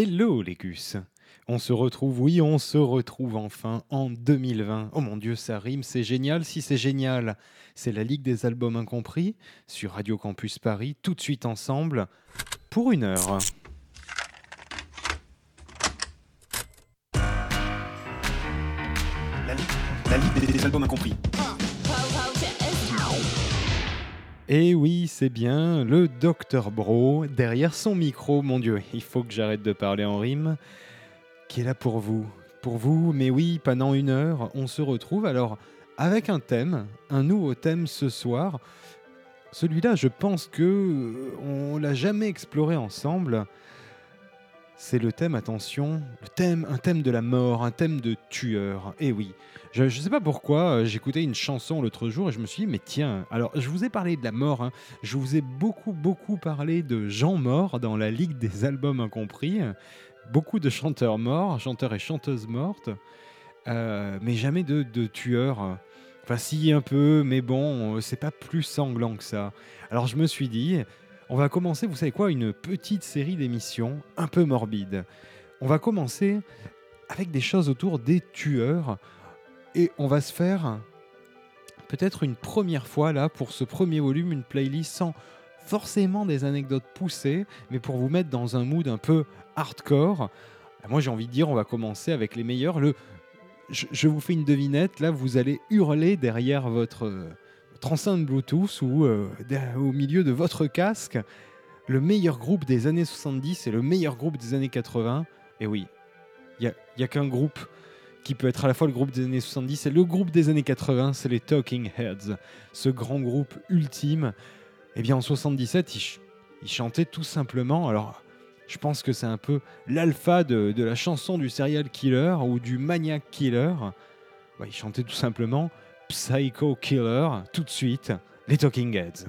Hello les gus On se retrouve, oui, on se retrouve enfin en 2020. Oh mon dieu, ça rime, c'est génial. Si c'est génial, c'est la Ligue des albums incompris sur Radio Campus Paris, tout de suite ensemble, pour une heure. La, Ligue des albums incompris. Et oui, c'est bien le Dr Bro, derrière son micro, mon Dieu, il faut que j'arrête de parler en rime, qui est là pour vous? Pour vous, mais oui, pendant une heure, on se retrouve alors avec un thème, un nouveau thème ce soir. Celui-là, je pense que euh, on l'a jamais exploré ensemble. C'est le thème, attention, le thème, un thème de la mort, un thème de tueur. Et oui, je ne sais pas pourquoi, euh, j'écoutais une chanson l'autre jour et je me suis dit, mais tiens, alors je vous ai parlé de la mort, hein. je vous ai beaucoup, beaucoup parlé de gens morts dans la Ligue des albums incompris, beaucoup de chanteurs morts, chanteurs et chanteuses mortes, euh, mais jamais de, de tueurs. Enfin, si, un peu, mais bon, c'est pas plus sanglant que ça. Alors je me suis dit, on va commencer, vous savez quoi, une petite série d'émissions un peu morbide. On va commencer avec des choses autour des tueurs et on va se faire peut-être une première fois là pour ce premier volume une playlist sans forcément des anecdotes poussées, mais pour vous mettre dans un mood un peu hardcore. Moi j'ai envie de dire on va commencer avec les meilleurs. Le, je, vous fais une devinette, là vous allez hurler derrière votre enceinte Bluetooth ou euh, au milieu de votre casque le meilleur groupe des années 70 et le meilleur groupe des années 80. Et oui, il n'y a, qu'un groupe qui peut être à la fois le groupe des années 70 et le groupe des années 80, c'est les Talking Heads. Ce grand groupe ultime. Eh bien en 77, ils, il chantaient tout simplement. Alors, je pense que c'est un peu l'alpha de, la chanson du serial killer ou du maniac killer. Ils il chantait tout simplement Psycho Killer, tout de suite, les Talking Heads.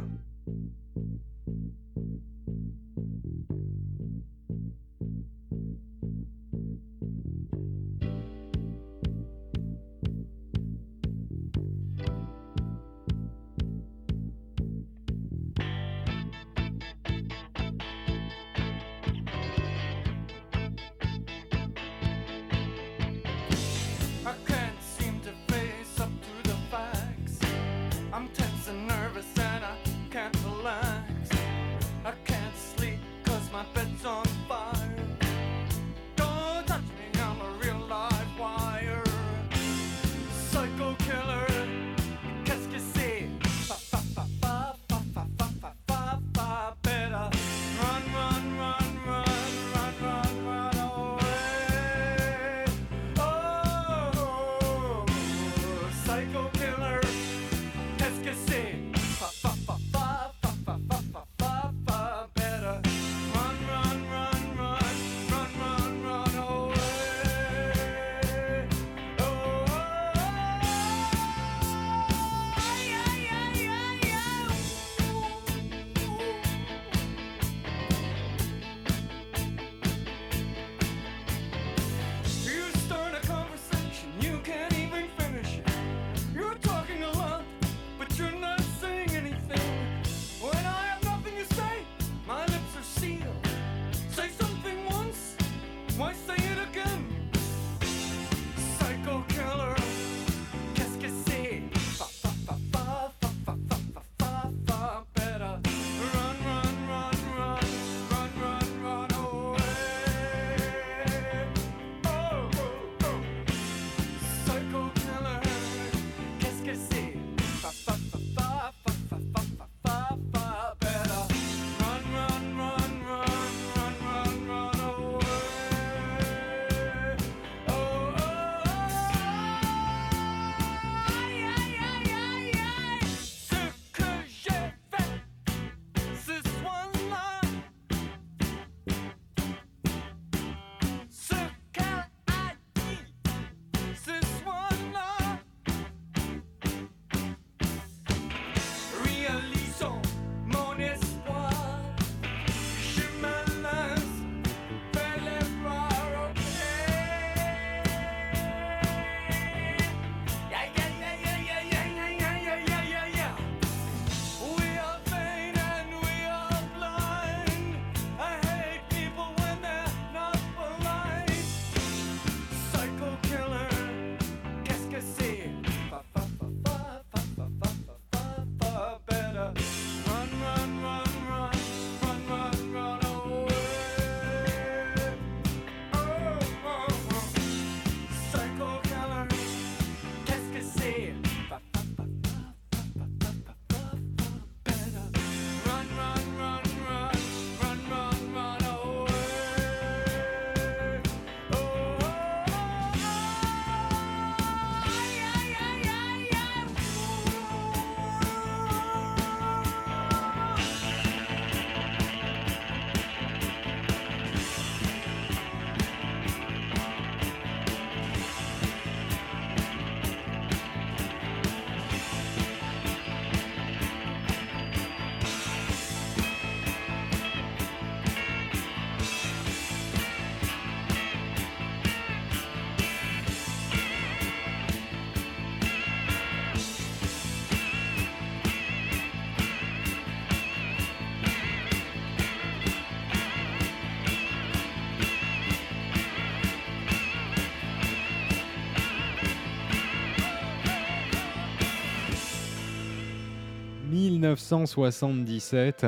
1977.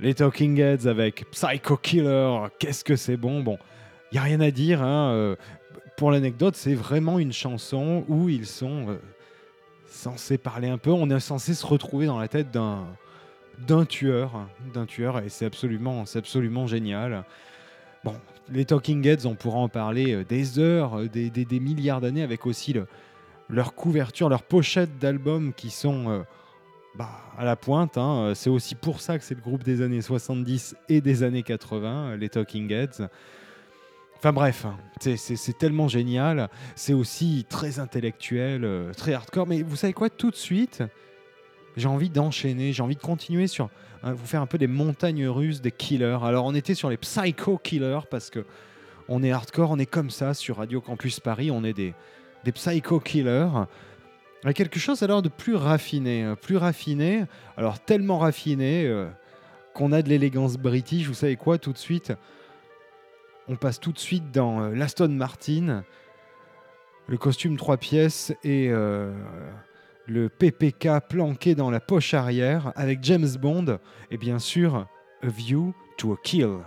Les Talking Heads avec Psycho Killer, qu'est-ce que c'est bon? Bon, il n'y a rien à dire. Hein, euh, pour l'anecdote, c'est vraiment une chanson où ils sont euh, censés parler un peu. On est censé se retrouver dans la tête d'un d'un tueur, d'un tueur, et c'est absolument, absolument génial. Bon, les Talking Heads, on pourra en parler euh, des heures, des, des- milliards d'années, avec aussi le- leur couverture, leurs pochettes d'albums qui sont bah, à la pointe. hein. C'est aussi pour ça que c'est le groupe des années 70 et des années 80, euh, les Talking Heads. Enfin bref, hein, c'est tellement génial. C'est aussi très intellectuel, euh, très hardcore. Mais vous savez quoi, tout de suite, j'ai envie d'enchaîner, j'ai envie de continuer sur hein, vous faire un peu des montagnes russes des killers. Alors on était sur les psycho killers parce que on est hardcore, on est comme ça sur Radio Campus Paris, on est des, des psycho killers. Quelque chose alors de plus raffiné, euh, plus raffiné, alors tellement raffiné euh, qu'on a de l'élégance british. Vous savez quoi, tout de suite, on passe tout de suite dans euh, l'Aston Martin, le costume trois pièces et le PPK planqué dans la poche arrière avec James Bond et bien sûr A View to a Kill.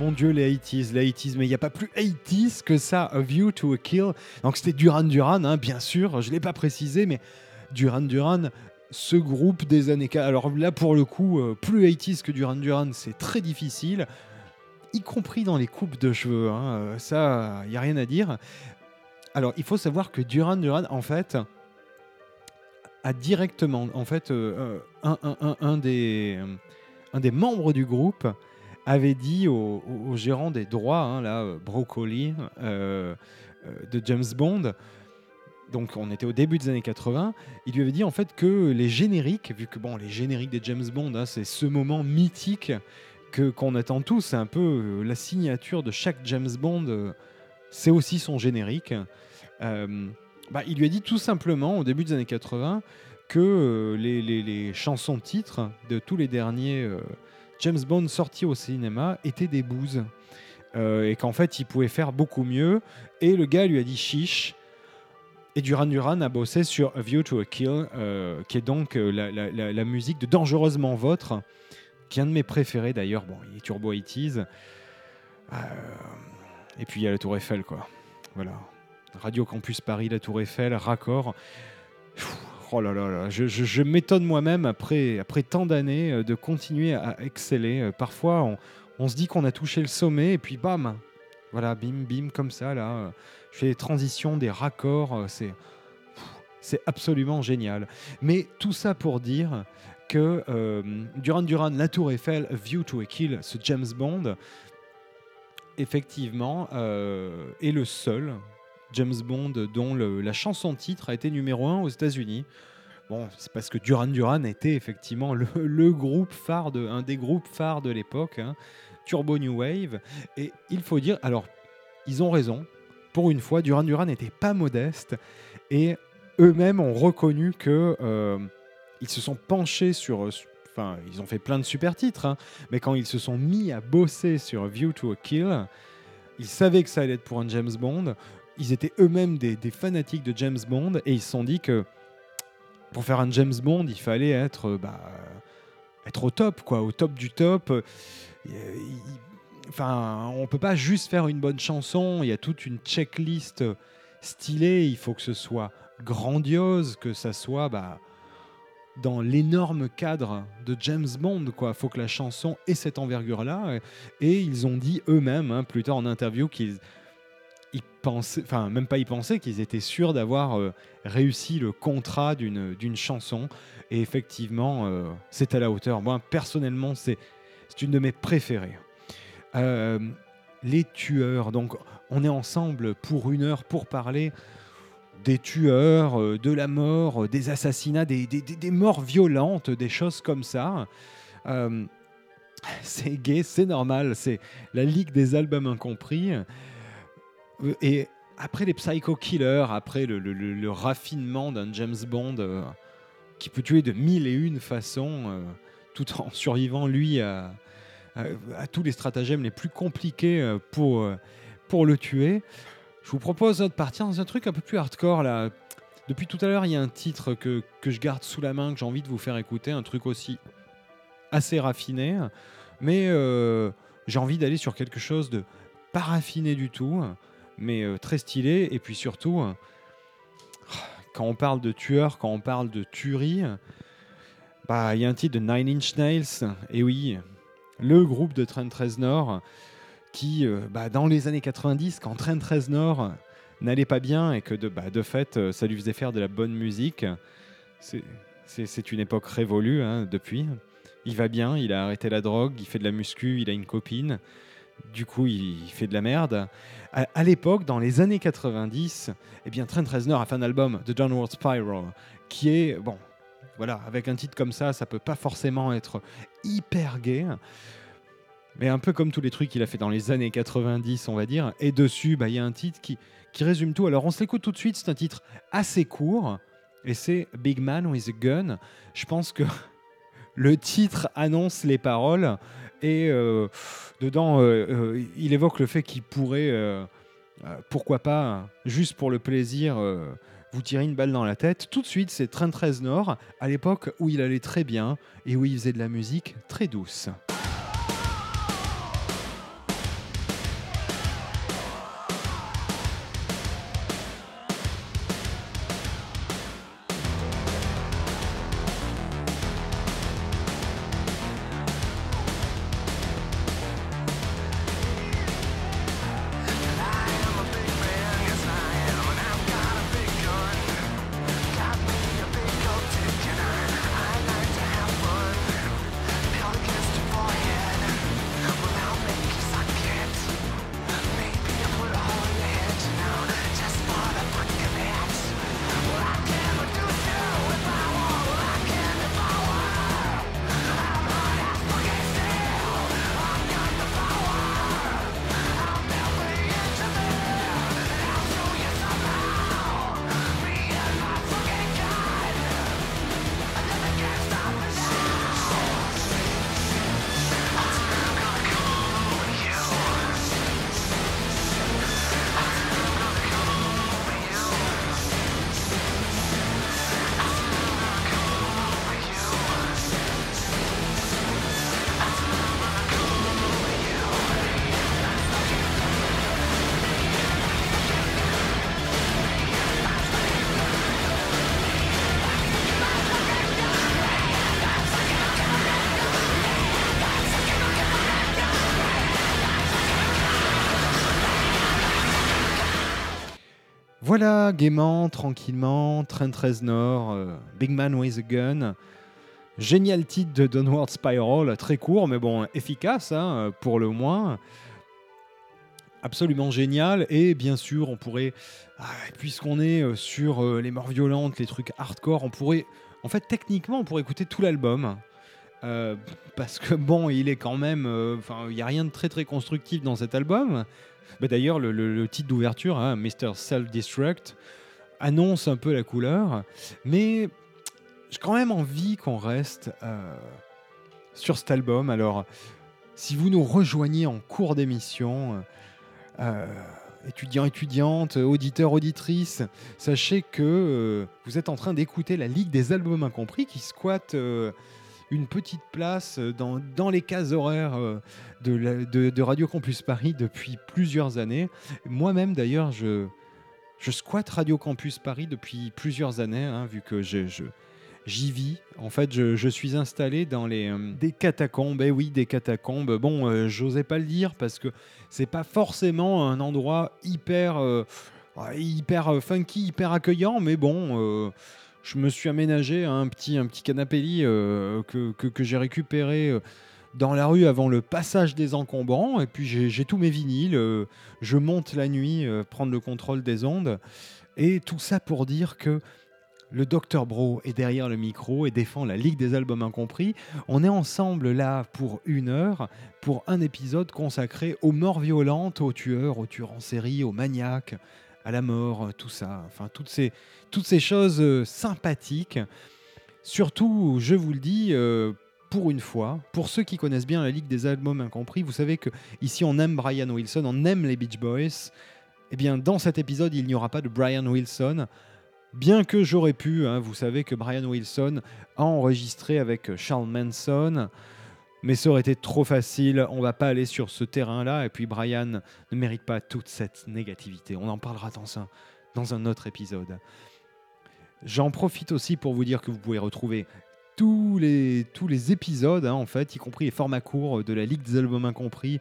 Mon Dieu, les 80s, les 80s, mais il n'y a pas plus 80s que ça, A View to a Kill. Donc c'était Duran Duran, hein, bien sûr, je ne l'ai pas précisé, mais Duran Duran, ce groupe des années 40. Alors là, pour le coup, euh, plus 80s que Duran Duran, c'est très difficile, y compris dans les coupes de cheveux. hein, euh, ça, il n'y a rien à dire. Alors, il faut savoir que Duran Duran, en fait, a directement, en fait, euh, un des membres du groupe avait dit au, gérant des droits, hein, là, euh, Broccoli, euh, euh, de James Bond, donc on était au début des années 80, il lui avait dit en fait que les génériques, vu que bon, les génériques des James Bond, hein, c'est ce moment mythique que qu'on attend tous, c'est un peu la signature de chaque James Bond, c'est aussi son générique. Bah, il lui a dit tout simplement au début des années 80 que les, les- chansons titres de tous les derniers James Bond sortis au cinéma étaient des bouses. Euh, et qu'en fait il pouvait faire beaucoup mieux. Et le gars lui a dit chiche. Et Duran Duran a bossé sur A View to a Kill, euh, qui est donc euh, la, musique de Dangereusement Votre, qui est un de mes préférés d'ailleurs. Bon, il est Turbo 80s. Euh, et puis il y a la Tour Eiffel, quoi. Voilà. Radio Campus Paris, la Tour Eiffel, raccord. Oh là là là, je, m'étonne moi-même après, après tant d'années euh, de continuer à exceller. Euh, Parfois, on, se dit qu'on a touché le sommet et puis bam, voilà, bim, bim, comme ça, là. euh, Je fais des transitions, des raccords, c'est c'est absolument génial. Mais tout ça pour dire que Duran Duran, La Tour Eiffel, View to a Kill, ce James Bond, effectivement, est le seul James Bond dont la chanson titre a été numéro 1 aux États-Unis. Bon, c'est parce que Duran Duran était effectivement le, le groupe phare, de, un des groupes phares de l'époque, hein, Turbo New Wave. Et il faut dire, alors, ils ont raison. Pour une fois, Duran Duran n'était pas modeste et eux-mêmes ont reconnu que euh, ils se sont penchés sur. Enfin, ils ont fait plein de super titres, hein, mais quand ils se sont mis à bosser sur View to a Kill, ils savaient que ça allait être pour un James Bond. Ils étaient eux-mêmes des, fanatiques de James Bond et ils se sont dit que pour faire un James Bond, il fallait être, euh, bah, au top, quoi, au top du top. Euh, il- Enfin, on peut pas juste faire une bonne chanson. Il y a toute une checklist stylée. Il faut que ce soit grandiose, que ça soit bah, dans l'énorme cadre de James Bond. Il faut que la chanson ait cette envergure-là. Et ils ont dit eux-mêmes, hein, plus tard en interview, qu'ils ils pensaient, enfin même pas y pensaient, qu'ils étaient sûrs d'avoir euh, réussi le contrat d'une chanson. Et effectivement, euh, c'est à la hauteur. Moi, personnellement, c'est une de mes préférées. Euh, les tueurs, donc on est ensemble pour une heure pour parler des tueurs, de la mort, des assassinats, des, des- des- morts violentes, des choses comme ça. C'est gay, c'est normal, c'est la ligue des albums incompris. Euh, Et après les Psycho Killers, après le, raffinement d'un James Bond euh, qui peut tuer de mille et une façons, euh, tout en survivant lui à, tous les stratagèmes les plus compliqués pour, pour le tuer, je vous propose de partir dans un truc un peu plus hardcore là. Depuis tout à l'heure, il y a un titre que, que je garde sous la main, que j'ai envie de vous faire écouter, un truc aussi assez raffiné, mais j'ai envie d'aller sur quelque chose de pas raffiné du tout, mais euh, très stylé, et puis surtout, euh, quand on parle de tueur, quand on parle de tuerie, bah il y a un titre de Nine Inch Nails, et oui, le groupe de Trent Reznor, qui, euh, bah, dans les années 90, quand Trent Reznor n'allait pas bien et que de, bah, fait, ça lui faisait faire de la bonne musique, c'est une époque révolue hein, depuis. Il va bien, il a arrêté la drogue, il fait de la muscu, il a une copine. Du coup, il, fait de la merde. À, à l'époque, dans les années 90, eh bien, Trent Reznor a fait un album, The Downward Spiral, qui est, bon, voilà, avec un titre comme ça, ça peut pas forcément être hyper gay. Mais un peu comme tous les trucs qu'il a fait dans les années 90, on va dire. Et dessus, bah, il y a un titre qui, qui résume tout. Alors, on se l'écoute tout de suite. C'est un titre assez court. Et c'est Big Man with a Gun. Je pense que le titre annonce les paroles. Et euh, dedans, euh, euh, il évoque le fait qu'il pourrait, pourquoi pas, juste pour le plaisir, vous tirer une balle dans la tête. Tout de suite, c'est Trent Reznor, à l'époque où il allait très bien et où il faisait de la musique très douce. Voilà, gaiement, tranquillement, Trent Reznor, euh, Big Man with a Gun. Génial titre de Downward Spiral, très court, mais bon, efficace, hein, pour le moins. Absolument génial. Et bien sûr, on pourrait, ah, puisqu'on est euh, sur euh, les morts violentes, les trucs hardcore, on pourrait, en fait, techniquement, on pourrait écouter tout l'album. Parce que bon, il est quand même, enfin, il n'y a rien de très très constructif dans cet album. Bah, D'ailleurs, le, titre d'ouverture, hein, Mr. Self-Destruct, annonce un peu la couleur, mais j'ai quand même envie qu'on reste euh, sur cet album. Alors, si vous nous rejoignez en cours d'émission, euh, étudiants, étudiantes, auditeurs, auditrices, sachez que euh, vous êtes en train d'écouter la Ligue des albums incompris qui squatte euh, une petite place dans, dans les cases horaires euh, de, Radio Campus Paris depuis plusieurs années. Moi-même, d'ailleurs, je, je squatte Radio Campus Paris depuis plusieurs années, hein, vu que j'y vis. En fait, je, je suis installé dans les euh, des catacombes. Eh oui, des catacombes. Bon, euh, j'osais pas le dire parce que c'est pas forcément un endroit hyper, euh, ouais, hyper euh, funky, hyper accueillant, mais bon. Je me suis aménagé un petit, un petit canapé lit euh, que, j'ai récupéré euh, dans la rue avant le passage des encombrants. Et puis j'ai tous mes vinyles. euh, je monte la nuit prendre le contrôle des ondes. Et tout ça pour dire que le Dr Bro est derrière le micro et défend la Ligue des albums incompris. On est ensemble là pour une heure, pour un épisode consacré aux morts violentes, aux tueurs, aux tueurs en série, aux maniaques, la mort, euh, tout ça. Enfin, toutes ces, toutes ces choses euh, sympathiques. Surtout, je vous le dis, euh, pour une fois, pour ceux qui connaissent bien la Ligue des albums incompris, vous savez que ici on aime Brian Wilson, on aime les Beach Boys. Eh bien, dans cet épisode, il n'y aura pas de Brian Wilson. Bien que j'aurais pu, hein, vous savez que Brian Wilson a enregistré avec Charles Manson, mais ça aurait été trop facile. On va pas aller sur ce terrain-là. Et puis Brian ne mérite pas toute cette négativité. On en parlera dans un, dans un autre épisode. J'en profite aussi pour vous dire que vous pouvez retrouver tous les, tous les épisodes, hein, en fait, y compris les formats courts de la Ligue des albums incompris,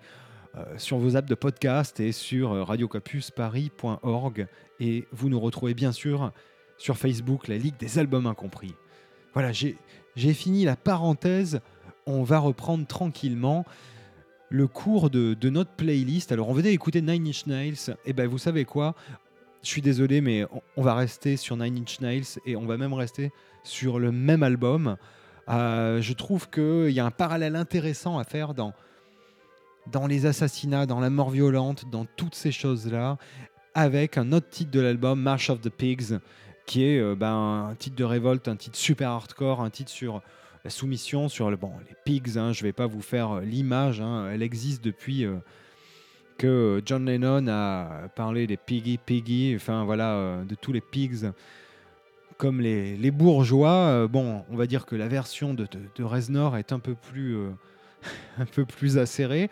euh, sur vos apps de podcast et sur euh, radiocampusparis.org. Et vous nous retrouvez bien sûr sur Facebook, la Ligue des albums incompris. Voilà, j'ai j'ai fini la parenthèse. On va reprendre tranquillement le cours de, notre playlist. Alors, on venait écouter Nine Inch Nails. Et ben, vous savez quoi? Je suis désolé, mais on, va rester sur Nine Inch Nails et on va même rester sur le même album. Euh, je trouve qu'il y a un parallèle intéressant à faire dans, dans les assassinats, dans la mort violente, dans toutes ces choses-là, avec un autre titre de l'album, March of the Pigs, qui est euh, ben, un titre de révolte, un titre super hardcore, un titre sur la soumission, sur le, bon, les pigs. hein, je ne vais pas vous faire euh, l'image, hein, elle existe depuis euh, que John Lennon a parlé des piggy piggy, enfin voilà, euh, de tous les pigs comme les, les bourgeois. Bon, on va dire que la version de, de, de Reznor est un peu plus, un peu plus acérée.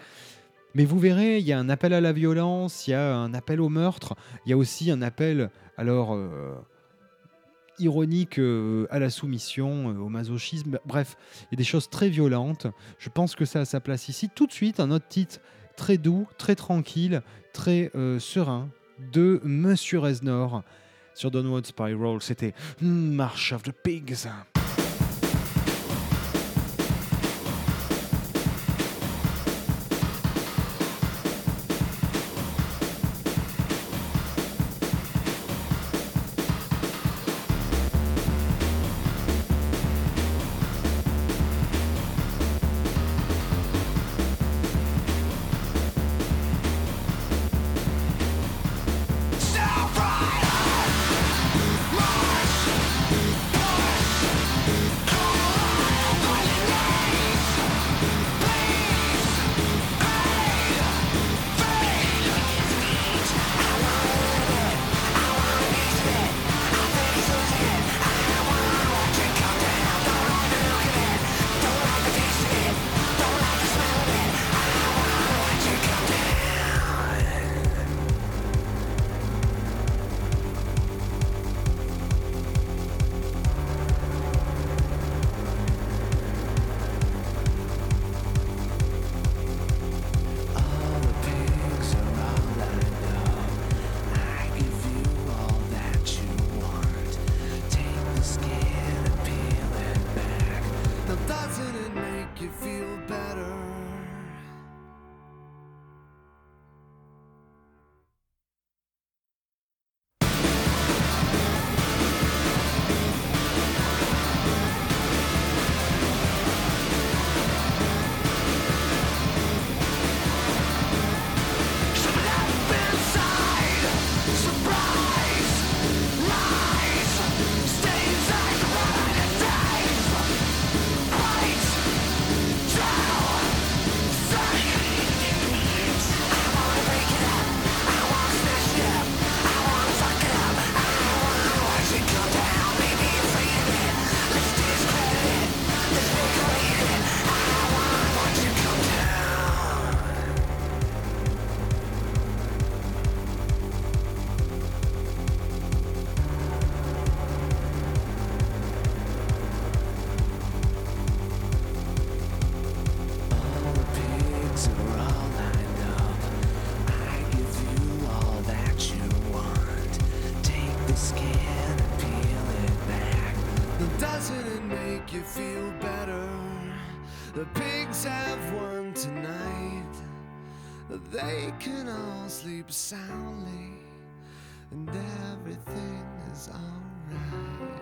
Mais vous verrez, il y a un appel à la violence, il y a un appel au meurtre, il y a aussi un appel, alors, ironique euh, à la soumission, euh, au masochisme. Bref, il y a des choses très violentes. Je pense que ça a sa place ici. Tout de suite, un autre titre très doux, très tranquille, très euh, serein de Monsieur Reznor sur Downward Spiral. C'était March of the Pigs. Sleep soundly, and everything is alright.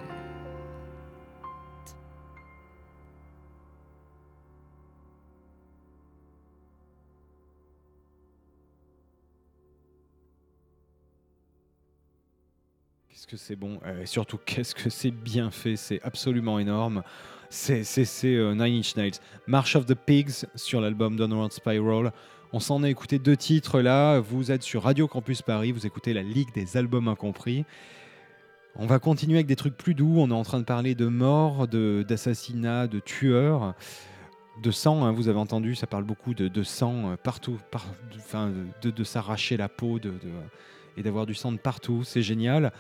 Qu'est-ce que c'est bon Euh, Et surtout, qu'est-ce que c'est bien fait C'est absolument énorme. C'est, euh, Nine Inch Nails. March of the Pigs sur l'album Downward Spiral. On s'en a écouté deux titres là. Vous êtes sur Radio Campus Paris. Vous écoutez la Ligue des albums incompris. On va continuer avec des trucs plus doux. On est en train de parler de mort, de- d'assassinat, de, tueurs, de sang. hein, vous avez entendu, ça parle beaucoup de, sang euh, partout, de, s'arracher la peau et d'avoir du sang de partout. C'est génial.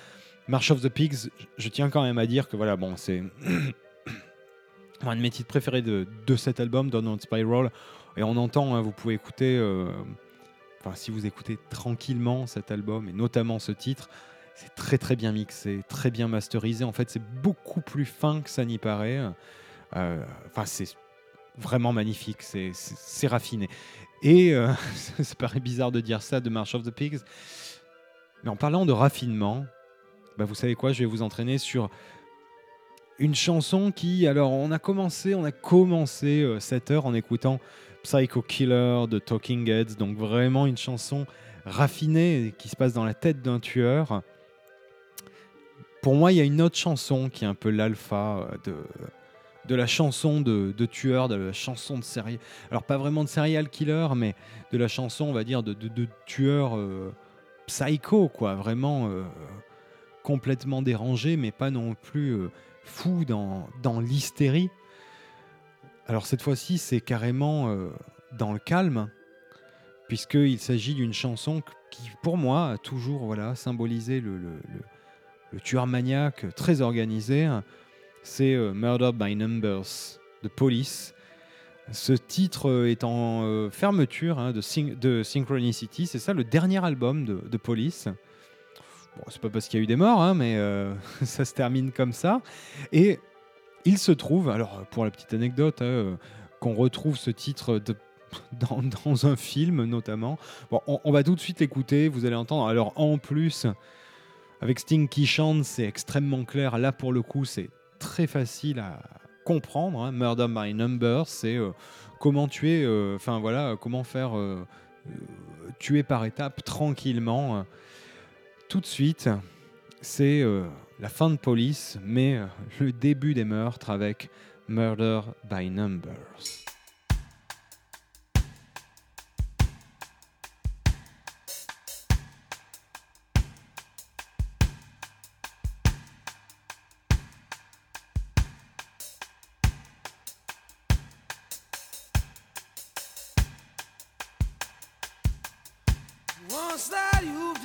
March of the Pigs, je tiens quand même à dire que voilà, bon, c'est un de mes titres préférés de, cet album, Downward Spiral. Et on entend, hein, vous pouvez écouter, euh, enfin, si vous écoutez tranquillement cet album, et notamment ce titre, c'est très très bien mixé, très bien masterisé. En fait, c'est beaucoup plus fin que ça n'y paraît. Euh, Enfin, c'est vraiment magnifique, c'est- raffiné. Et euh, ça paraît bizarre de dire ça de March of the Pigs, mais en parlant de raffinement, bah vous savez quoi, je vais vous entraîner sur une chanson qui, alors on a commencé, on a commencé euh, cette heure en écoutant Psycho Killer de Talking Heads, donc vraiment une chanson raffinée qui se passe dans la tête d'un tueur. Pour moi, il y a une autre chanson qui est un peu l'alpha euh, de, de la chanson de, tueur, de la chanson de série. Alors pas vraiment de serial killer, mais de la chanson, on va dire, de, de, tueur euh, psycho, quoi, vraiment complètement dérangé, mais pas non plus fou dans, dans l'hystérie. Alors cette fois-ci, c'est carrément euh, dans le calme, puisqu'il s'agit d'une chanson qui, pour moi, a toujours voilà, symbolisé le, le- le- tueur maniaque très organisé. C'est euh, Murder by Numbers de Police. Ce titre euh, est en fermeture hein, de, Syn- de Synchronicity. C'est ça le dernier album de Police. Bon, c'est pas parce qu'il y a eu des morts, hein, mais euh, ça se termine comme ça. Et il se trouve, alors pour la petite anecdote, hein, euh, qu'on retrouve ce titre dans, un film notamment. Bon, on, va tout de suite l'écouter, vous allez entendre. Alors en plus, avec Sting qui chante, c'est extrêmement clair. Là pour le coup, c'est très facile à comprendre. hein. Murder by Numbers, c'est euh, comment tuer, euh, enfin voilà, euh, comment faire euh, euh, tuer par étapes tranquillement. Tout de suite, c'est euh, la fin de police, mais euh, le début des meurtres avec Murder by Numbers.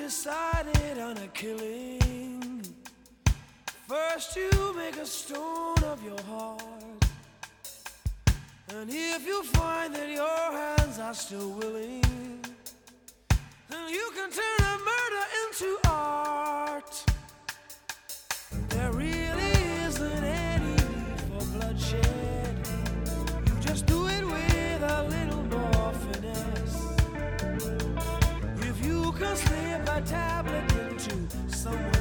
Decided on a killing, first you make a stone of your heart. And if you find that your hands are still willing, then you can turn a murder into art. somewhere.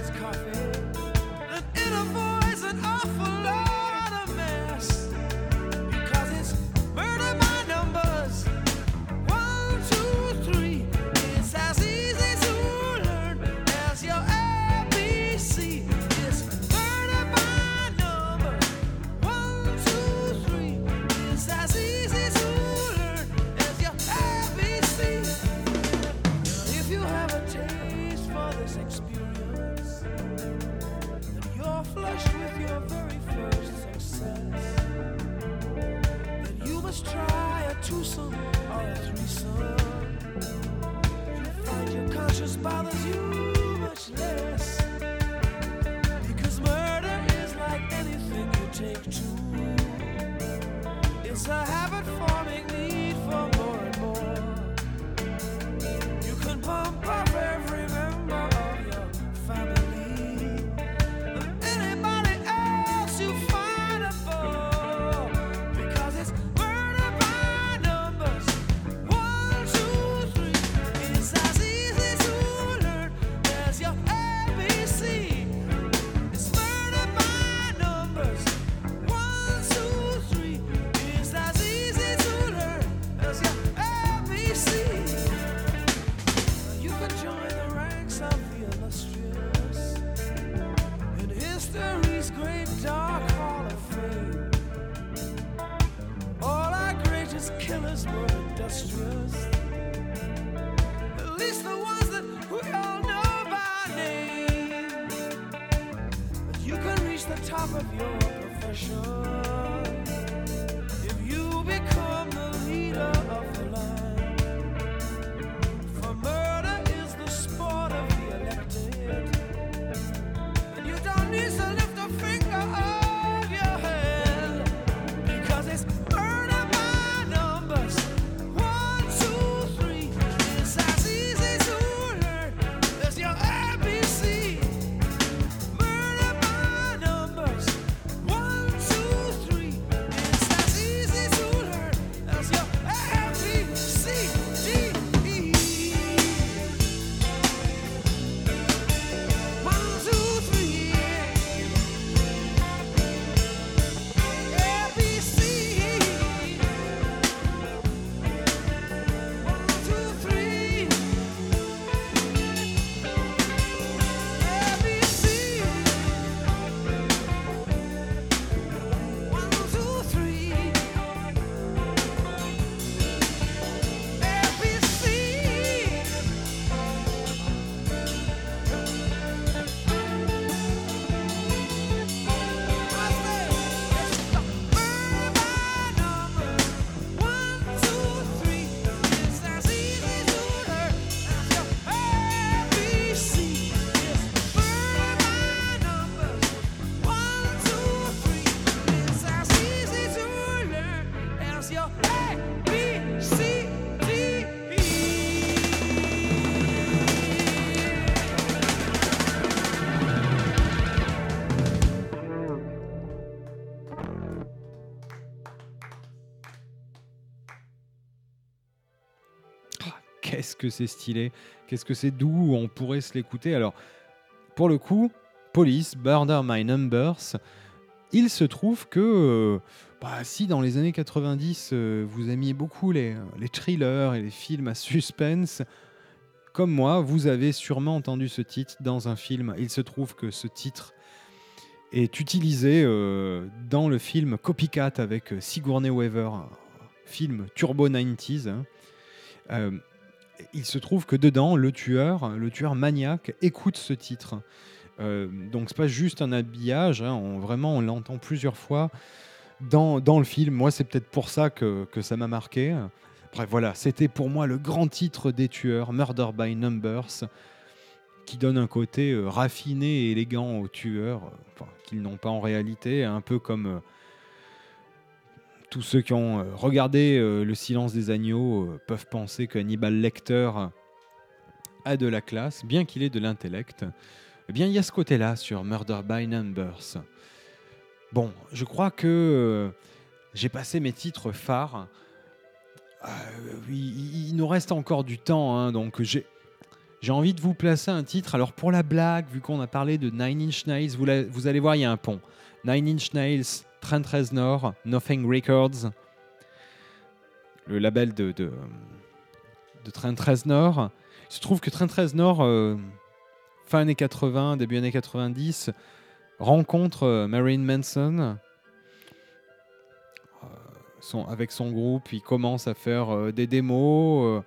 Stylé, qu'est-ce que c'est doux, on pourrait se l'écouter. Alors, pour le coup, Police, Murder My Numbers, il se trouve que, euh, bah, si dans les années 90, euh, vous aimiez beaucoup les, thrillers et les films à suspense, comme moi, vous avez sûrement entendu ce titre dans un film. Il se trouve que ce titre est utilisé euh, dans le film Copycat avec Sigourney Weaver, film turbo 90s. hein. Euh, il se trouve que dedans, le tueur, le tueur maniaque, écoute ce titre. Euh, donc c'est pas juste un habillage, hein, vraiment on l'entend plusieurs fois dans, dans le film. Moi c'est peut-être pour ça que, que ça m'a marqué. Bref voilà, c'était pour moi le grand titre des tueurs, Murder by Numbers, qui donne un côté euh, raffiné et élégant aux tueurs, euh, qu'ils n'ont pas en réalité, un peu comme euh, tous ceux qui ont euh, regardé euh, Le silence des agneaux euh, peuvent penser que Hannibal Lecter a de la classe, bien qu'il ait de l'intellect. Eh bien, il y a ce côté-là sur Murder by Numbers. Bon, je crois que j'ai passé mes titres phares. Il, il nous reste encore du temps, hein, donc j'ai envie de vous placer un titre. Alors pour la blague, vu qu'on a parlé de Nine Inch Nails, vous, vous allez voir, il y a un pont. Nine Inch Nails, Trent Reznor, Nothing Records, le label de, de, de Trent Reznor. Il se trouve que Trent Reznor, euh, fin années 80, début années 90, rencontre euh, Marilyn Manson. Euh, son- avec son groupe, il commence à faire euh, des démos, euh,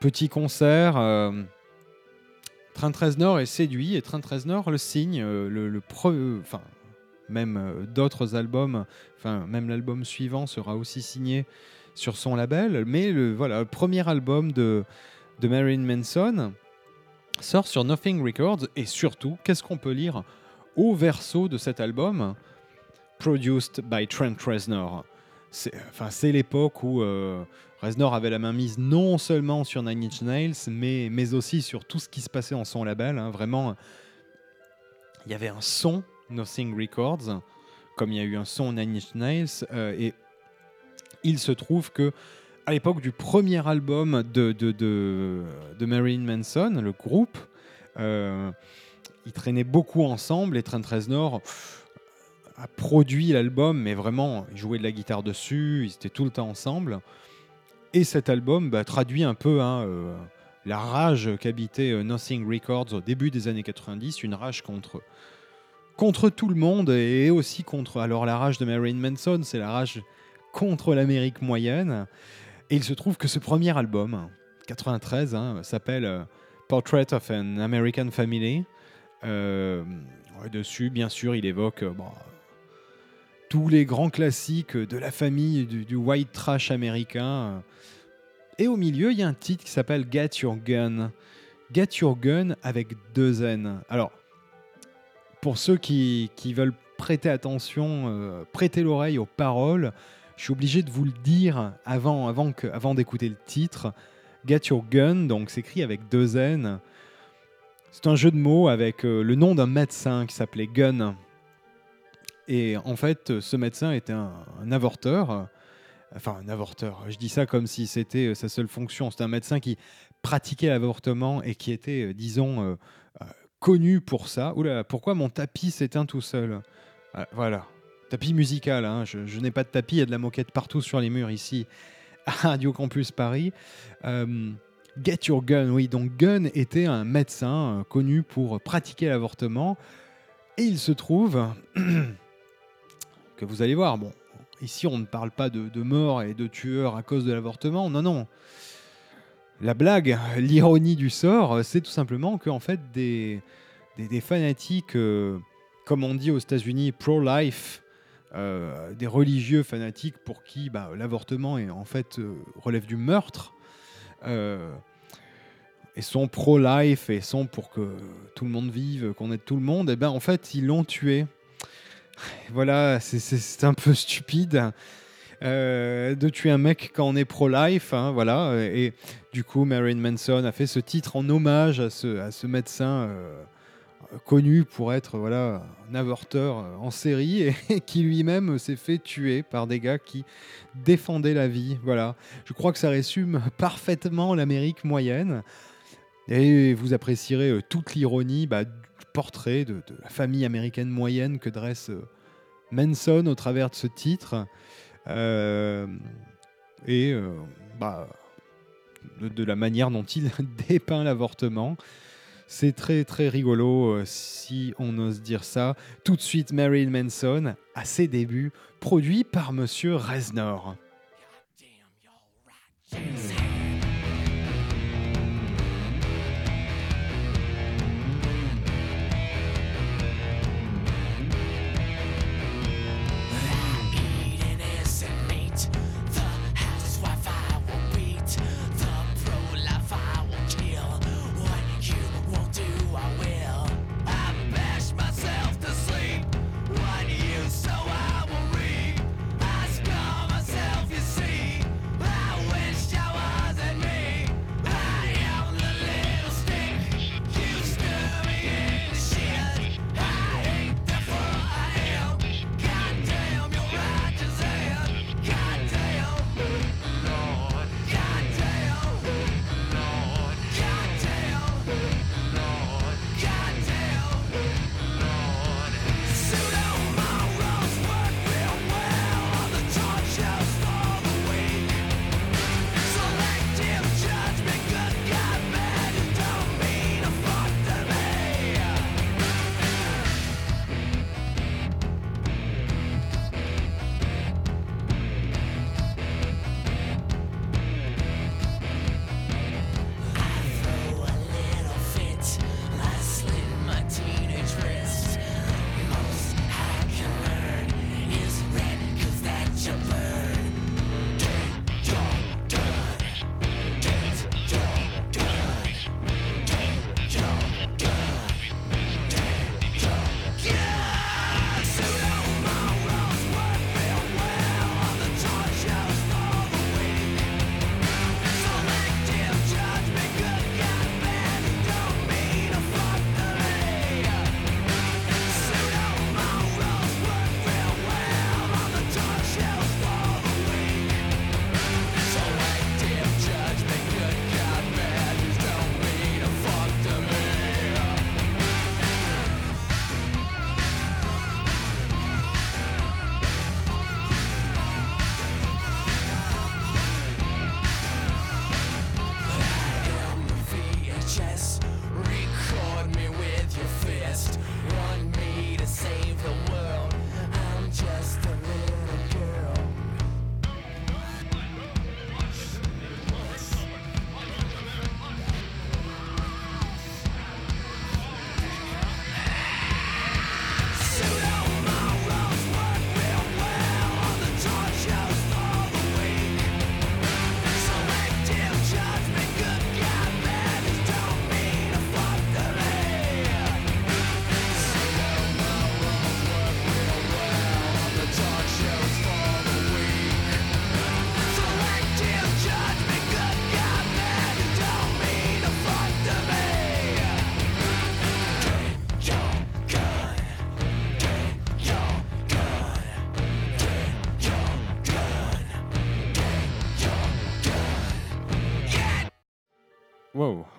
petits concerts. Trent Reznor est séduit et Trent Reznor le signe, le, le pre- même euh, d'autres albums, enfin même l'album suivant sera aussi signé sur son label, mais le voilà premier album de de Marilyn Manson sort sur Nothing Records et surtout qu'est-ce qu'on peut lire au verso de cet album? Produced by Trent Reznor. C'est l'époque où euh, Reznor avait la main mise non seulement sur Nine Inch Nails, mais, mais aussi sur tout ce qui se passait en son label. hein. Vraiment, il y avait un son Nothing Records, comme il y a eu un son Nine Inch Nails, euh, et il se trouve que à l'époque du premier album de, de, de, Marilyn Manson, le groupe, euh, ils traînaient beaucoup ensemble et Trent Reznor a produit l'album, mais vraiment, ils jouaient de la guitare dessus, ils étaient tout le temps ensemble. Et cet album bah, traduit un peu hein, euh, la rage qu'habitait euh, Nothing Records au début des années 90, une rage contre, contre tout le monde et aussi contre. Alors, la rage de Marilyn Manson, c'est la rage contre l'Amérique moyenne. Et il se trouve que ce premier album, 93, hein, s'appelle euh, Portrait of an American Family. Euh, dessus, bien sûr, il évoque euh, bon, tous les grands classiques de la famille du white trash américain. Et au milieu, il y a un titre qui s'appelle Get Your Gun. Get Your Gun avec deux N. Alors, pour ceux qui, qui veulent prêter attention, euh, prêter l'oreille aux paroles, je suis obligé de vous le dire avant, avant, que- avant d'écouter le titre. Get Your Gun, donc s'écrit avec deux N. C'est un jeu de mots avec euh, le nom d'un médecin qui s'appelait Gun. Et en fait, ce médecin était un, avorteur. Enfin, un avorteur. Je dis ça comme si c'était euh, sa seule fonction. C'était un médecin qui pratiquait l'avortement et qui était, disons, connu pour ça. Oula, pourquoi mon tapis s'éteint tout seul? Ah, Voilà. Tapis musical, hein. je, n'ai pas de tapis, il y a de la moquette partout sur les murs ici à Radio Campus Paris. Euh, Get Your Gun, oui, donc Gun était un médecin euh, connu pour pratiquer l'avortement. Et il se trouve que vous allez voir, bon, ici on ne parle pas de, de mort et de tueurs à cause de l'avortement, non, non. La blague, l'ironie du sort, c'est tout simplement qu'en fait des, des, des fanatiques, euh, comme on dit aux États-Unis, pro-life, euh, des religieux fanatiques pour qui bah, l'avortement est en fait euh, relève du meurtre, euh, et sont pro-life et sont pour que tout le monde vive, qu'on aide tout le monde, et ben en fait ils l'ont tué. Voilà, c'est- un peu stupide euh, de tuer un mec quand on est pro-life, hein, voilà. Du coup, Marilyn Manson a fait ce titre en hommage à ce, médecin euh, connu pour être voilà un avorteur euh, en série et, qui lui-même s'est fait tuer par des gars qui défendaient la vie. Voilà, je crois que ça résume parfaitement l'Amérique moyenne. Et vous apprécierez euh, toute l'ironie bah, du portrait de, la famille américaine moyenne que dresse Manson au travers de ce titre. Et bah, de, la manière dont il dépeint l'avortement. C'est très très rigolo euh, si on ose dire ça. Tout de suite, Marilyn Manson, à ses débuts, produit par Monsieur Reznor.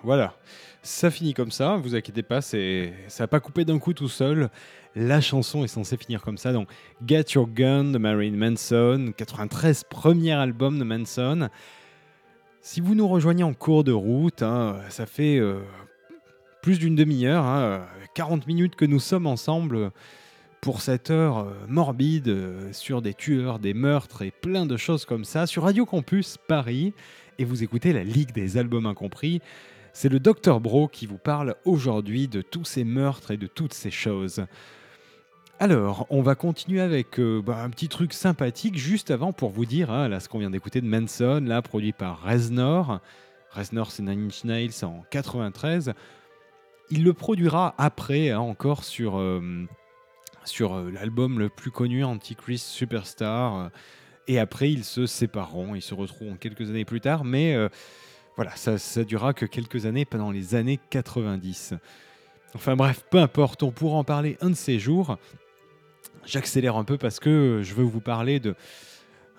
Voilà. Ça finit comme ça, vous inquiétez pas, ça n'a pas coupé d'un coup tout seul. La chanson est censée finir comme ça. Donc, Get Your Gun de Marilyn Manson, 93, premier album de Manson. Si vous nous rejoignez en cours de route, hein, ça fait euh, plus d'une demi-heure, hein, 40 minutes que nous sommes ensemble pour cette heure euh, morbide euh, sur des tueurs, des meurtres et plein de choses comme ça sur Radio Campus Paris. Et vous écoutez la Ligue des Albums Incompris. C'est le Dr Bro qui vous parle aujourd'hui de tous ces meurtres et de toutes ces choses. Alors, on va continuer avec euh, bah, un petit truc sympathique juste avant pour vous dire, hein, là, ce qu'on vient d'écouter de Manson, là, produit par Reznor. Reznor, c'est Nine Inch Nails en 93. Il le produira après, hein, encore sur, euh, sur euh, l'album le plus connu, Antichrist Superstar. Et après, ils se sépareront, ils se retrouveront quelques années plus tard, mais euh, voilà, ça, ça durera que quelques années pendant les années 90. Enfin bref, peu importe, on pourra en parler un de ces jours. J'accélère un peu parce que je veux vous parler de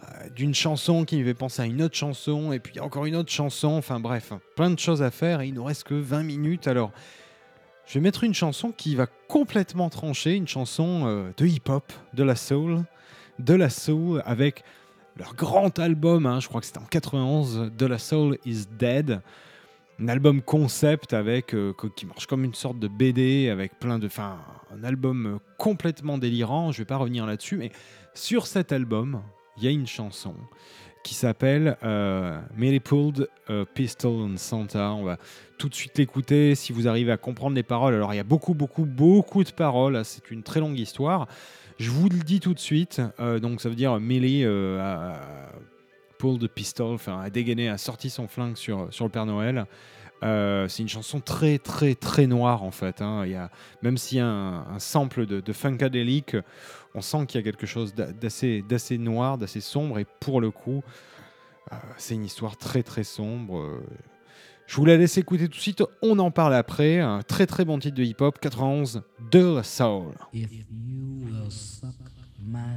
euh, d'une chanson qui me fait penser à une autre chanson, et puis encore une autre chanson, enfin bref, plein de choses à faire, et il nous reste que 20 minutes, alors je vais mettre une chanson qui va complètement trancher, une chanson euh, de hip-hop, de la soul, de la soul avec leur grand album, hein, je crois que c'était en 91, De la Soul is Dead. Un album concept avec euh, qui marche comme une sorte de BD avec plein de, enfin, un album euh, complètement délirant. Je vais pas revenir là-dessus, mais sur cet album, il y a une chanson qui s'appelle euh, Millie Pulled a Pistol on Santa. On va tout de suite l'écouter si vous arrivez à comprendre les paroles. Alors il y a beaucoup, beaucoup, beaucoup de paroles. C'est une très longue histoire. Je vous le dis tout de suite. Euh, donc ça veut dire Millie euh, a, pulled a pistol, enfin a dégainé, a sorti son flingue sur, sur le Père Noël. Euh, c'est une chanson très très très noire en fait. hein. Il y a, même s'il y a un, sample de, de funkadelic, on sent qu'il y a quelque chose d'a- d'assez d'assez noir, d'assez sombre. Et pour le coup, c'est une histoire très très sombre. Je vous la laisse écouter tout de suite. On en parle après. Un très très bon titre de hip-hop, 91 de la soul.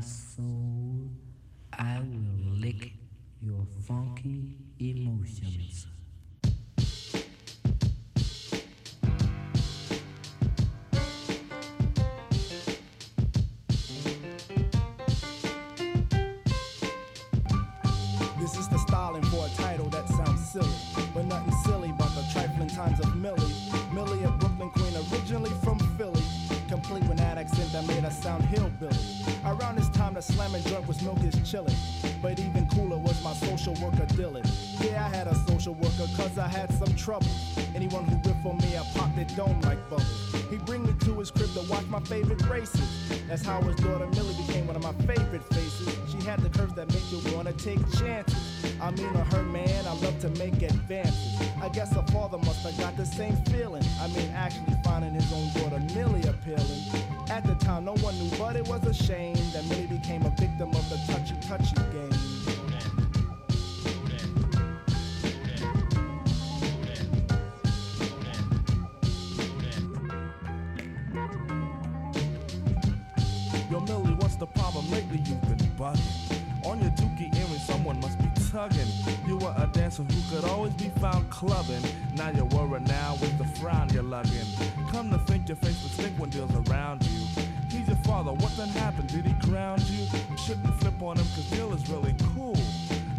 Soul. Times of Millie. Millie, a Brooklyn queen, originally from Philly, complete with that accent that made her sound hillbilly. The slamming drunk was milk is chillin', but even cooler was my social worker Dylan. Yeah, I had a social worker cause I had some trouble. Anyone who riffed on me, I popped it dome like bubbles. He bring me to his crib to watch my favorite races. That's how his daughter Millie became one of my favorite faces. She had the curves that make you wanna take chances. I mean, on her man, I love to make advances. I guess her father must have got the same feeling. I mean, actually finding his own daughter Millie appealing. At the time, no one knew, but it was a shame that Millie a victim of the touchy touchy game. Yo, Millie, what's the problem? Lately you've been bugging. On your dookie earring, someone must be tugging. You were a dancer who could always be found clubbing. Now you're worried now with the frown you're lugging. Come to think your face would stink when deals around you. Your father, what then happened? Did he ground you? You shouldn't flip on him, cause Dill is really cool.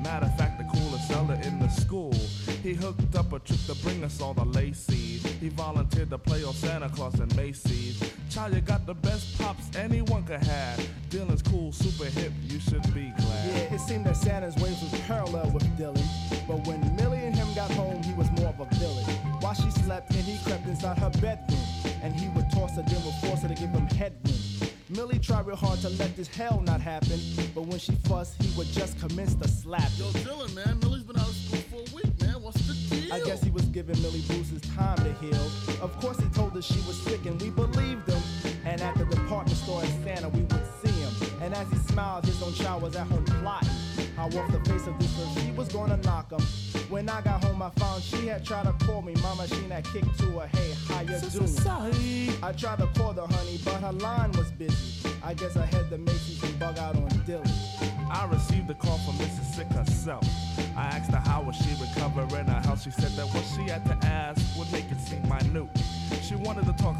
Matter of fact, the coolest seller in the school. He hooked up a trip to bring us all the Lacey's. He volunteered to play on Santa Claus and Macy's. Child, you got the best pops anyone could have. Dylan's cool, super hip, you should be glad. Yeah, it seemed that Santa's ways was parallel with Dylan. But when Millie and him got home, he was more of a villain. While she slept and he crept inside her bedroom. And he would toss her, then force her to give him headroom. Millie tried real hard to let this hell not happen. But when she fussed, he would just commence to slap. Yo, Dylan, man, Millie's been out of school for a week, man. What's the deal? I guess he was giving Millie Bruce's time to heal. Of course, he told us she was sick, and we believed him. And at the department store in Santa, we would see him. And as he smiled, his own child was at home plotting. How off the face of this earth she was gonna knock him. When I got home, I found she had tried to call me. Mama, she had kicked to her. Hey, how you doing? Sorry. I tried to call the honey, but her line was busy. I guess I had the Macy's and bug out on Dylan. I received a call from Mrs. Sick herself. I asked her how was she recovering her health. She said that what she had to ask would make it seem minute. She wanted to talk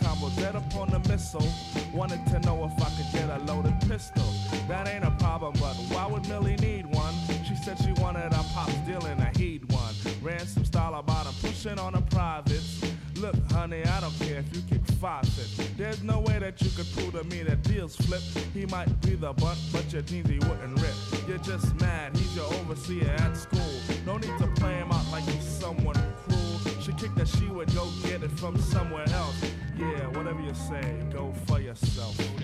combo dead upon the missile. Wanted to know if I could get a loaded pistol. That ain't a problem, but why would Millie need one? She said she wanted a pop dealing a heed one. Ran some style about him, pushing on the privates. Look, honey, I don't care if you kick faucet. There's no way that you could prove to me that deals flip. He might be the butt, but your jeans he wouldn't rip. You're just mad, he's your overseer at school. No need to play him out like he's someone cruel. She kicked that she would go get it from somewhere else. Yeah, whatever you say, go for yourself.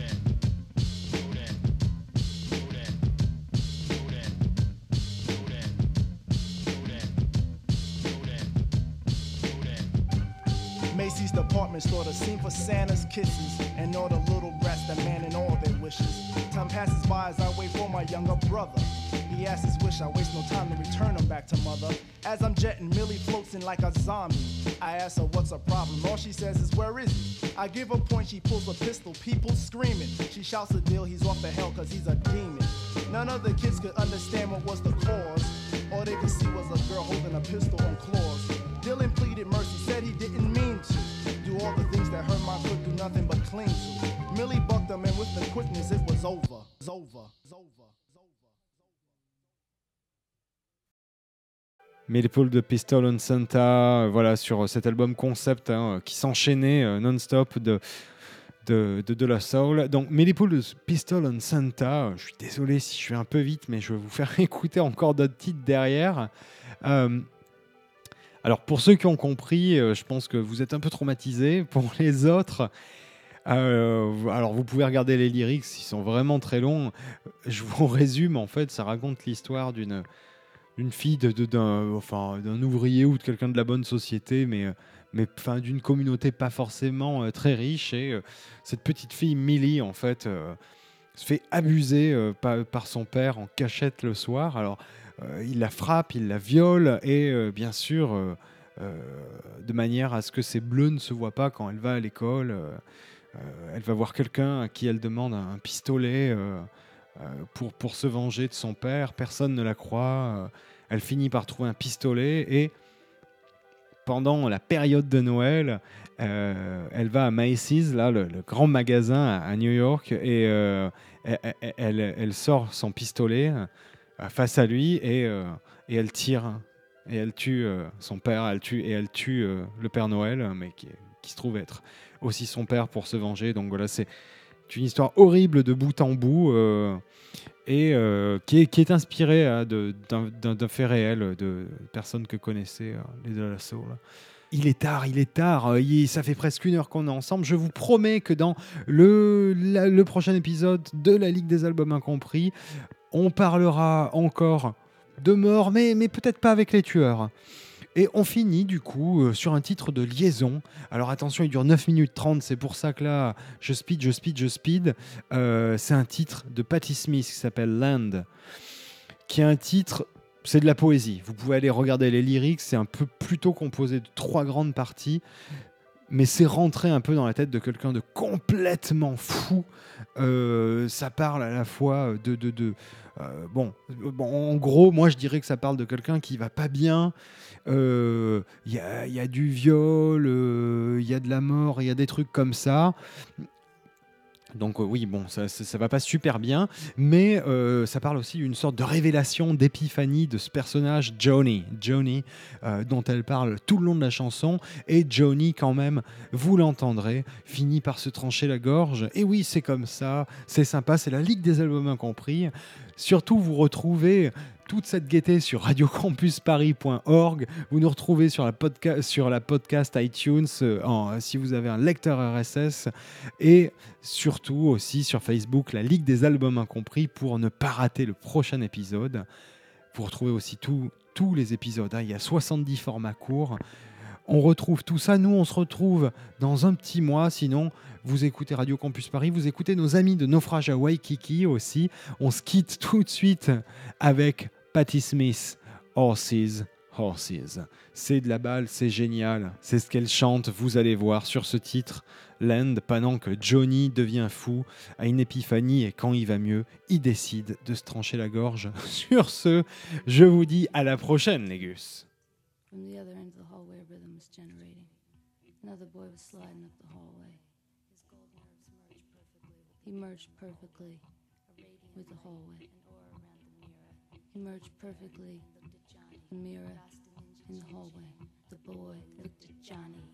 Department store, the scene for Santa's kisses, and all the little brats demanding all their wishes. Time passes by as I wait for my younger brother. He asks his wish, I waste no time to return him back to mother. As I'm jetting, Millie floats in like a zombie. I ask her what's her problem, all she says is where is he? I give her point, she pulls a pistol, people screaming. She shouts the deal, he's off the hell cause he's a demon. None of the kids could understand what was the cause. All they could see was a girl holding a pistol on claws. Dylan pleaded mercy, said he didn't Millie bucked and with the quickness, it was over. It's over. Mais de Pistol on Santa, euh, voilà, sur cet album concept hein, qui s'enchaînait euh, non-stop de, de, de, la soul. Donc, l'épaule de Pistol on Santa, euh, je suis désolé si je suis un peu vite, mais je vais vous faire écouter encore d'autres titres derrière. Euh, alors, pour ceux qui ont compris, euh, je pense que vous êtes un peu traumatisés. Pour les autres, euh, alors vous pouvez regarder les lyrics, ils sont vraiment très longs. Je vous résume, en fait, ça raconte l'histoire d'une fille, de, de- d'un enfin, d'un ouvrier ou de quelqu'un de la bonne société, mais, euh, mais d'une communauté pas forcément euh, très riche. Et cette petite fille, Millie, en fait, se fait abuser par, son père en cachette le soir. Alors, il la frappe, il la viole, et bien sûr, de manière à ce que ses bleus ne se voient pas quand elle va à l'école. Euh, elle va voir quelqu'un à qui elle demande un, pistolet. euh, euh, pour, pour se venger de son père. Personne ne la croit. elle finit par trouver un pistolet et pendant la période de Noël, elle va à Macy's, là, le, grand magasin à, New York, et euh, elle, elle- elle- elle sort son pistolet face à lui et, et elle tire. Et elle tue son père, elle tue, et elle tue le Père Noël, mais qui se trouve être aussi son père pour se venger. Donc voilà, c'est une histoire horrible de bout en bout. euh, et euh, qui, est, inspirée hein, d'un fait réel de personnes que connaissaient euh, les de la Soul. Il est tard, il est tard, ça fait presque une heure qu'on est ensemble. Je vous promets que dans le, prochain épisode de la Ligue des Albums Incompris, on parlera encore de mort, mais peut-être pas avec les tueurs. Et on finit du coup euh, sur un titre de liaison. Alors attention, il dure 9 minutes 30, c'est pour ça que là, je speed, je speed, je speed. Euh, c'est un titre de Patti Smith qui s'appelle Land, qui est un titre, c'est de la poésie. Vous pouvez aller regarder les lyrics, c'est un peu plutôt composé de trois grandes parties, mais c'est rentré un peu dans la tête de quelqu'un de complètement fou. Euh, ça parle à la fois de... de, de bon, bon, en gros, moi je dirais que ça parle de quelqu'un qui va pas bien. Euh, Il y, a, il y a du viol, euh, il y a de la mort, il y a des trucs comme ça. Donc euh, oui, bon, ça, ça, va pas super bien, mais euh, ça parle aussi d'une sorte de révélation, d'épiphanie de ce personnage Johnny, Johnny, euh, dont elle parle tout le long de la chanson, et Johnny quand même, vous l'entendrez, finit par se trancher la gorge. Et oui, c'est comme ça, c'est sympa, c'est la Ligue des albums incompris. Surtout, vous retrouvez toute cette gaieté sur radiocampusparis.org. Vous nous retrouvez sur la, podca- sur la podcast iTunes euh, en- si vous avez un lecteur RSS et surtout aussi sur Facebook, la Ligue des albums incompris pour ne pas rater le prochain épisode. Vous retrouvez aussi tout- tous les épisodes. hein. Il y a 70 formats courts. On retrouve tout ça. Nous, on se retrouve dans un petit mois. Sinon, vous écoutez Radio Campus Paris. Vous écoutez nos amis de Naufrage à Waikiki aussi. On se quitte tout de suite avec Patti Smith, Horses, Horses. C'est de la balle, c'est génial. C'est ce qu'elle chante, vous allez voir sur ce titre. Land, pendant que Johnny devient fou, a une épiphanie et quand il va mieux, il décide de se trancher la gorge. Sur ce, je vous dis à la prochaine, les gus. Generating. Another boy was sliding up the hallway. He merged perfectly with the hallway. He merged perfectly the mirror in the hallway. The boy looked at Johnny.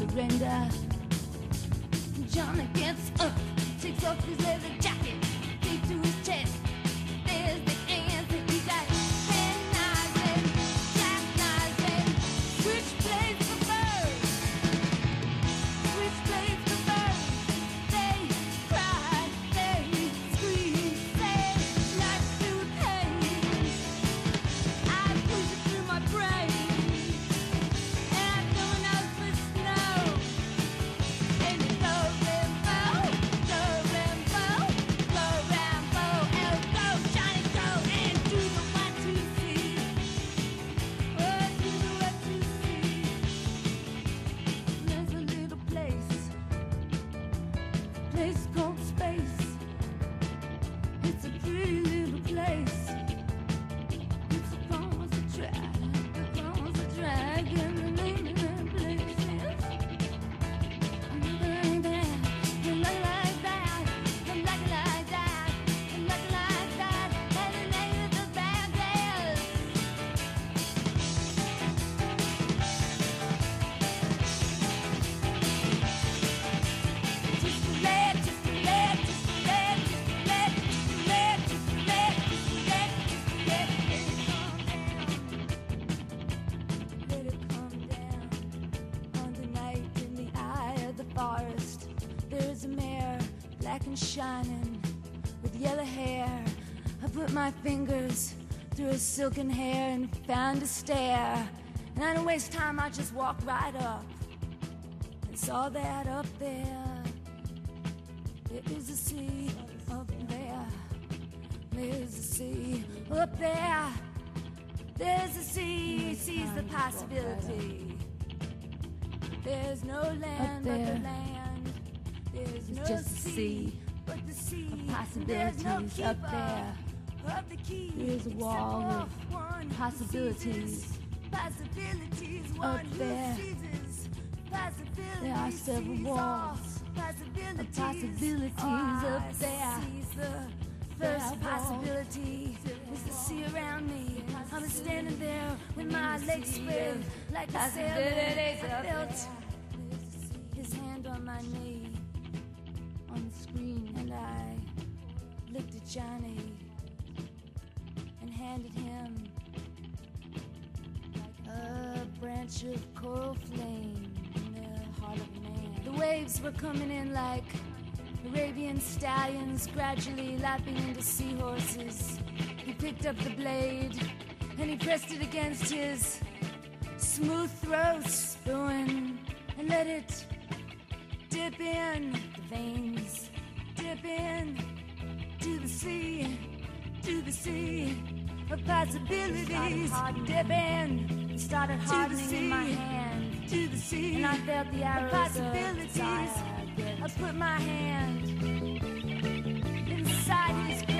surrender? Silken hair and found a stair. And I didn't waste time, I just walked right up and saw that up there. There is a sea up there. There's a sea up there. There's a sea, sees the possibility. There's no land but the land. There's no sea, but the sea. possibilities There's no up there. Of the key. There's a wall of for one who possibilities Possibilities, up there. There are several walls possibilities. of possibilities up there. the There first possibility is the sea around me. I'm standing there with my legs spread like a sailor. I felt his hand on my knee on the screen, and I looked at Johnny handed him a branch of coral flame in the heart of man. The waves were coming in like Arabian stallions, gradually lapping into seahorses. He picked up the blade and he pressed it against his smooth throat, spewing, and let it dip in the veins, dip in to the sea, to the sea her possibilities dipping started hardening sea, in my hand to the sea and I felt the arrows possibilities of desire. I put my hand inside his grave